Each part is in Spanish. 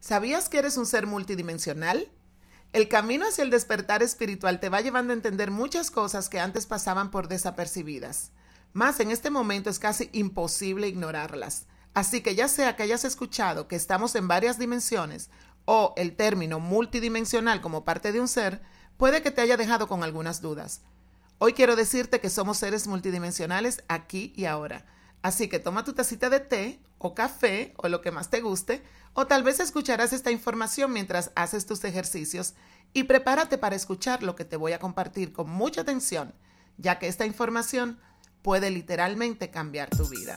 ¿Sabías que eres un ser multidimensional? El camino hacia el despertar espiritual te va llevando a entender muchas cosas que antes pasaban por desapercibidas. Más en este momento es casi imposible ignorarlas. Así que ya sea que hayas escuchado que estamos en varias dimensiones o el término multidimensional como parte de un ser, puede que te haya dejado con algunas dudas. Hoy quiero decirte que somos seres multidimensionales aquí y ahora. Así que toma tu tacita de té o café o lo que más te guste, o tal vez escucharás esta información mientras haces tus ejercicios y prepárate para escuchar lo que te voy a compartir con mucha atención, ya que esta información puede literalmente cambiar tu vida.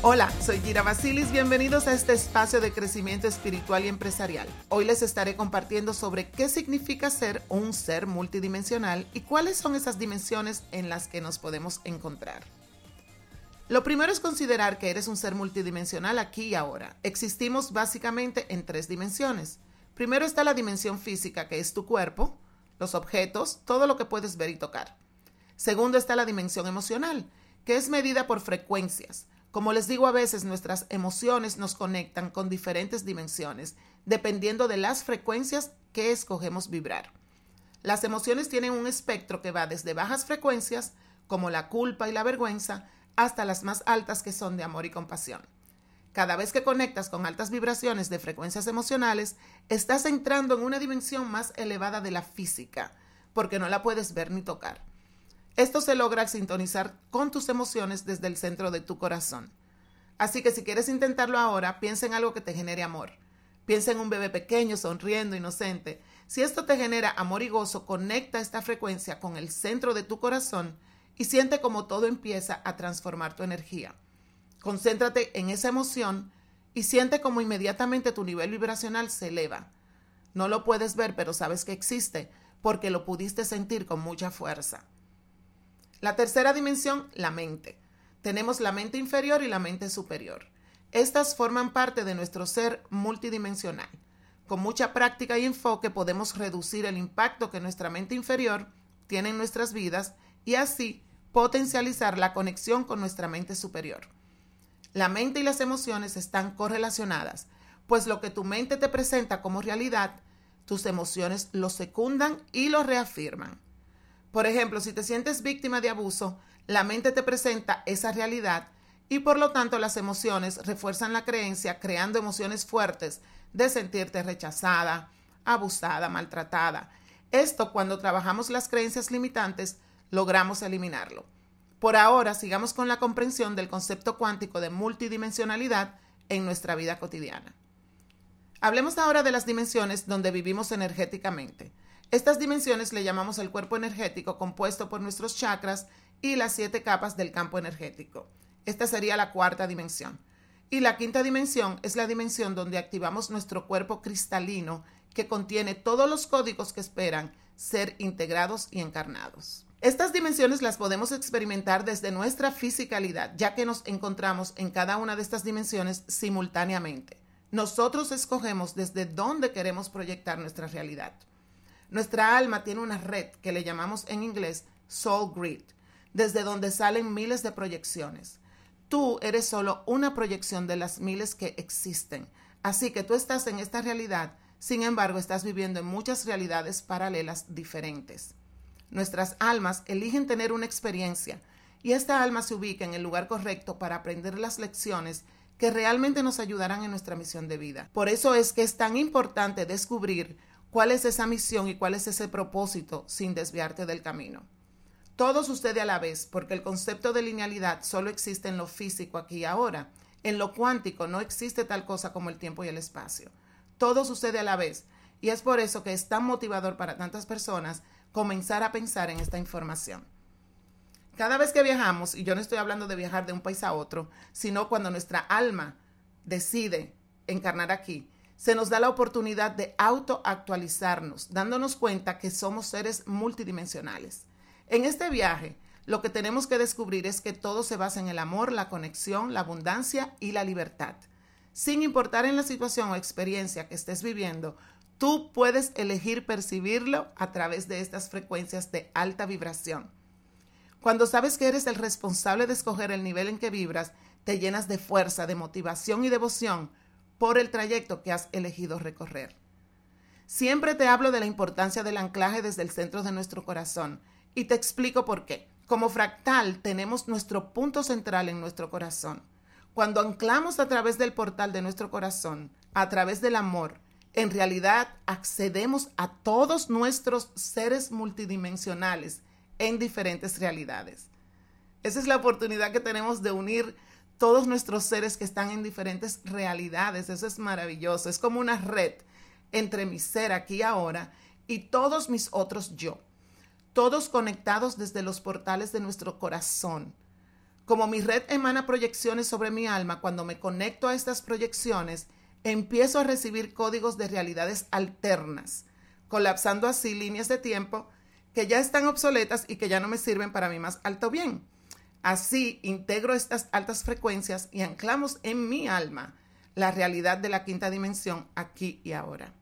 Hola, soy Gira Basilis, bienvenidos a este espacio de crecimiento espiritual y empresarial. Hoy les estaré compartiendo sobre qué significa ser un ser multidimensional y cuáles son esas dimensiones en las que nos podemos encontrar. Lo primero es considerar que eres un ser multidimensional aquí y ahora. Existimos básicamente en tres dimensiones. Primero está la dimensión física, que es tu cuerpo, los objetos, todo lo que puedes ver y tocar. Segundo está la dimensión emocional, que es medida por frecuencias como les digo a veces, nuestras emociones nos conectan con diferentes dimensiones, dependiendo de las frecuencias que escogemos vibrar. Las emociones tienen un espectro que va desde bajas frecuencias, como la culpa y la vergüenza, hasta las más altas que son de amor y compasión. Cada vez que conectas con altas vibraciones de frecuencias emocionales, estás entrando en una dimensión más elevada de la física, porque no la puedes ver ni tocar. Esto se logra sintonizar con tus emociones desde el centro de tu corazón. Así que si quieres intentarlo ahora, piensa en algo que te genere amor. Piensa en un bebé pequeño, sonriendo, inocente. Si esto te genera amor y gozo, conecta esta frecuencia con el centro de tu corazón y siente como todo empieza a transformar tu energía. Concéntrate en esa emoción y siente como inmediatamente tu nivel vibracional se eleva. No lo puedes ver, pero sabes que existe porque lo pudiste sentir con mucha fuerza. La tercera dimensión, la mente. Tenemos la mente inferior y la mente superior. Estas forman parte de nuestro ser multidimensional. Con mucha práctica y enfoque podemos reducir el impacto que nuestra mente inferior tiene en nuestras vidas y así potencializar la conexión con nuestra mente superior. La mente y las emociones están correlacionadas, pues lo que tu mente te presenta como realidad, tus emociones lo secundan y lo reafirman. Por ejemplo, si te sientes víctima de abuso, la mente te presenta esa realidad y por lo tanto las emociones refuerzan la creencia creando emociones fuertes de sentirte rechazada, abusada, maltratada. Esto cuando trabajamos las creencias limitantes logramos eliminarlo. Por ahora sigamos con la comprensión del concepto cuántico de multidimensionalidad en nuestra vida cotidiana. Hablemos ahora de las dimensiones donde vivimos energéticamente. Estas dimensiones le llamamos el cuerpo energético compuesto por nuestros chakras y las siete capas del campo energético. Esta sería la cuarta dimensión. Y la quinta dimensión es la dimensión donde activamos nuestro cuerpo cristalino que contiene todos los códigos que esperan ser integrados y encarnados. Estas dimensiones las podemos experimentar desde nuestra fisicalidad, ya que nos encontramos en cada una de estas dimensiones simultáneamente. Nosotros escogemos desde dónde queremos proyectar nuestra realidad. Nuestra alma tiene una red que le llamamos en inglés Soul Grid, desde donde salen miles de proyecciones. Tú eres solo una proyección de las miles que existen. Así que tú estás en esta realidad, sin embargo estás viviendo en muchas realidades paralelas diferentes. Nuestras almas eligen tener una experiencia y esta alma se ubica en el lugar correcto para aprender las lecciones que realmente nos ayudarán en nuestra misión de vida. Por eso es que es tan importante descubrir cuál es esa misión y cuál es ese propósito sin desviarte del camino. Todo sucede a la vez porque el concepto de linealidad solo existe en lo físico aquí y ahora. En lo cuántico no existe tal cosa como el tiempo y el espacio. Todo sucede a la vez y es por eso que es tan motivador para tantas personas comenzar a pensar en esta información. Cada vez que viajamos, y yo no estoy hablando de viajar de un país a otro, sino cuando nuestra alma decide encarnar aquí, se nos da la oportunidad de autoactualizarnos, dándonos cuenta que somos seres multidimensionales. En este viaje, lo que tenemos que descubrir es que todo se basa en el amor, la conexión, la abundancia y la libertad. Sin importar en la situación o experiencia que estés viviendo, tú puedes elegir percibirlo a través de estas frecuencias de alta vibración. Cuando sabes que eres el responsable de escoger el nivel en que vibras, te llenas de fuerza, de motivación y devoción por el trayecto que has elegido recorrer. Siempre te hablo de la importancia del anclaje desde el centro de nuestro corazón y te explico por qué. Como fractal tenemos nuestro punto central en nuestro corazón. Cuando anclamos a través del portal de nuestro corazón, a través del amor, en realidad accedemos a todos nuestros seres multidimensionales en diferentes realidades. Esa es la oportunidad que tenemos de unir todos nuestros seres que están en diferentes realidades. Eso es maravilloso. Es como una red entre mi ser aquí ahora y todos mis otros yo todos conectados desde los portales de nuestro corazón. Como mi red emana proyecciones sobre mi alma, cuando me conecto a estas proyecciones, empiezo a recibir códigos de realidades alternas, colapsando así líneas de tiempo que ya están obsoletas y que ya no me sirven para mi más alto bien. Así integro estas altas frecuencias y anclamos en mi alma la realidad de la quinta dimensión aquí y ahora.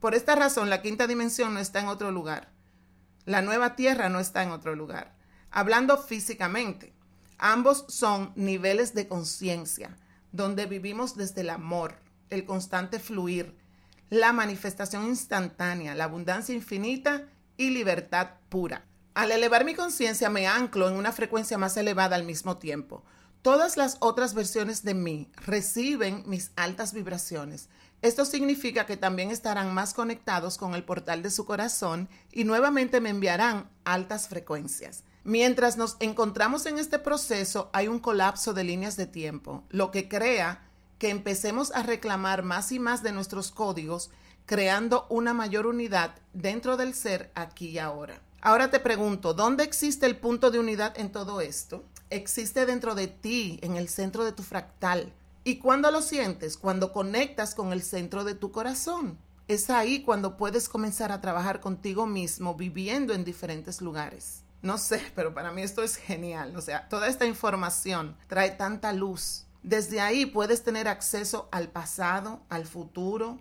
Por esta razón, la quinta dimensión no está en otro lugar. La nueva tierra no está en otro lugar. Hablando físicamente, ambos son niveles de conciencia, donde vivimos desde el amor, el constante fluir, la manifestación instantánea, la abundancia infinita y libertad pura. Al elevar mi conciencia me anclo en una frecuencia más elevada al mismo tiempo. Todas las otras versiones de mí reciben mis altas vibraciones esto significa que también estarán más conectados con el portal de su corazón y nuevamente me enviarán altas frecuencias. Mientras nos encontramos en este proceso hay un colapso de líneas de tiempo, lo que crea que empecemos a reclamar más y más de nuestros códigos, creando una mayor unidad dentro del ser aquí y ahora. Ahora te pregunto, ¿dónde existe el punto de unidad en todo esto? Existe dentro de ti, en el centro de tu fractal ¿Y cuándo lo sientes? Cuando conectas con el centro de tu corazón. Es ahí cuando puedes comenzar a trabajar contigo mismo viviendo en diferentes lugares. No sé, pero para mí esto es genial. O sea, toda esta información trae tanta luz. Desde ahí puedes tener acceso al pasado, al futuro,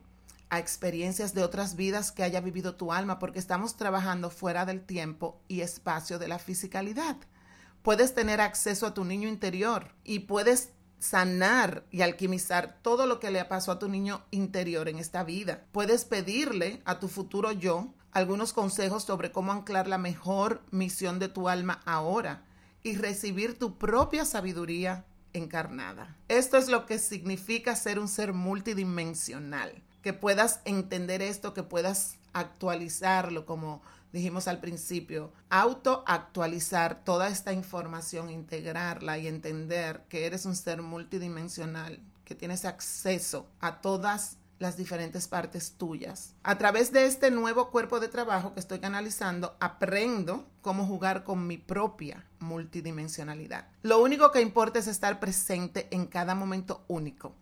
a experiencias de otras vidas que haya vivido tu alma, porque estamos trabajando fuera del tiempo y espacio de la fisicalidad. Puedes tener acceso a tu niño interior y puedes sanar y alquimizar todo lo que le pasó a tu niño interior en esta vida. Puedes pedirle a tu futuro yo algunos consejos sobre cómo anclar la mejor misión de tu alma ahora y recibir tu propia sabiduría encarnada. Esto es lo que significa ser un ser multidimensional, que puedas entender esto, que puedas actualizarlo como dijimos al principio, autoactualizar toda esta información, integrarla y entender que eres un ser multidimensional, que tienes acceso a todas las diferentes partes tuyas. A través de este nuevo cuerpo de trabajo que estoy canalizando, aprendo cómo jugar con mi propia multidimensionalidad. Lo único que importa es estar presente en cada momento único.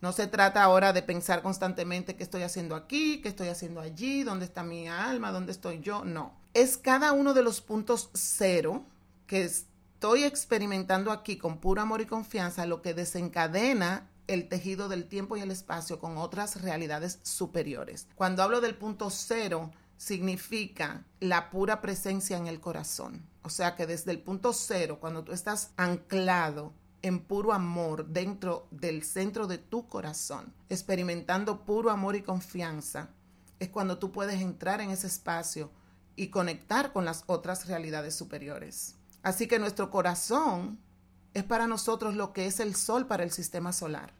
No se trata ahora de pensar constantemente qué estoy haciendo aquí, qué estoy haciendo allí, dónde está mi alma, dónde estoy yo. No. Es cada uno de los puntos cero que estoy experimentando aquí con puro amor y confianza lo que desencadena el tejido del tiempo y el espacio con otras realidades superiores. Cuando hablo del punto cero, significa la pura presencia en el corazón. O sea que desde el punto cero, cuando tú estás anclado en puro amor dentro del centro de tu corazón, experimentando puro amor y confianza, es cuando tú puedes entrar en ese espacio y conectar con las otras realidades superiores. Así que nuestro corazón es para nosotros lo que es el sol para el sistema solar.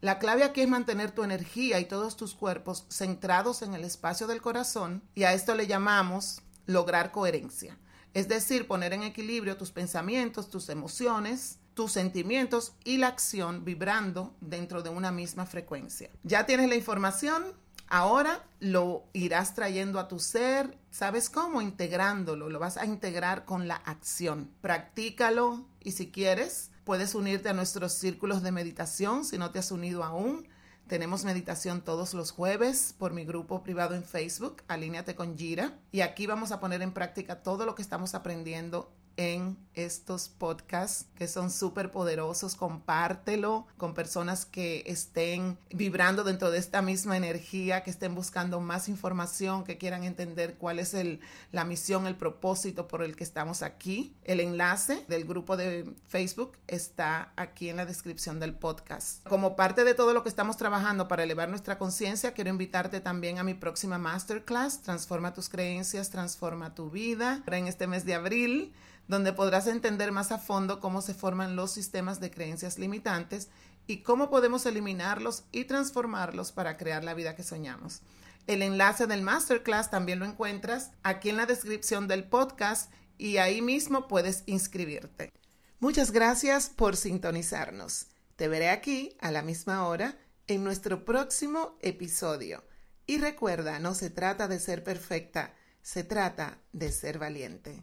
La clave aquí es mantener tu energía y todos tus cuerpos centrados en el espacio del corazón y a esto le llamamos lograr coherencia. Es decir, poner en equilibrio tus pensamientos, tus emociones, tus sentimientos y la acción vibrando dentro de una misma frecuencia. Ya tienes la información. Ahora lo irás trayendo a tu ser, ¿sabes cómo? Integrándolo, lo vas a integrar con la acción. Practícalo y si quieres, puedes unirte a nuestros círculos de meditación si no te has unido aún. Tenemos meditación todos los jueves por mi grupo privado en Facebook, Alíneate con Gira. Y aquí vamos a poner en práctica todo lo que estamos aprendiendo en estos podcasts que son súper poderosos. Compártelo con personas que estén vibrando dentro de esta misma energía, que estén buscando más información, que quieran entender cuál es el, la misión, el propósito por el que estamos aquí. El enlace del grupo de Facebook está aquí en la descripción del podcast. Como parte de todo lo que estamos trabajando para elevar nuestra conciencia, quiero invitarte también a mi próxima masterclass, Transforma tus creencias, transforma tu vida, en este mes de abril donde podrás entender más a fondo cómo se forman los sistemas de creencias limitantes y cómo podemos eliminarlos y transformarlos para crear la vida que soñamos. El enlace del masterclass también lo encuentras aquí en la descripción del podcast y ahí mismo puedes inscribirte. Muchas gracias por sintonizarnos. Te veré aquí a la misma hora en nuestro próximo episodio. Y recuerda, no se trata de ser perfecta, se trata de ser valiente.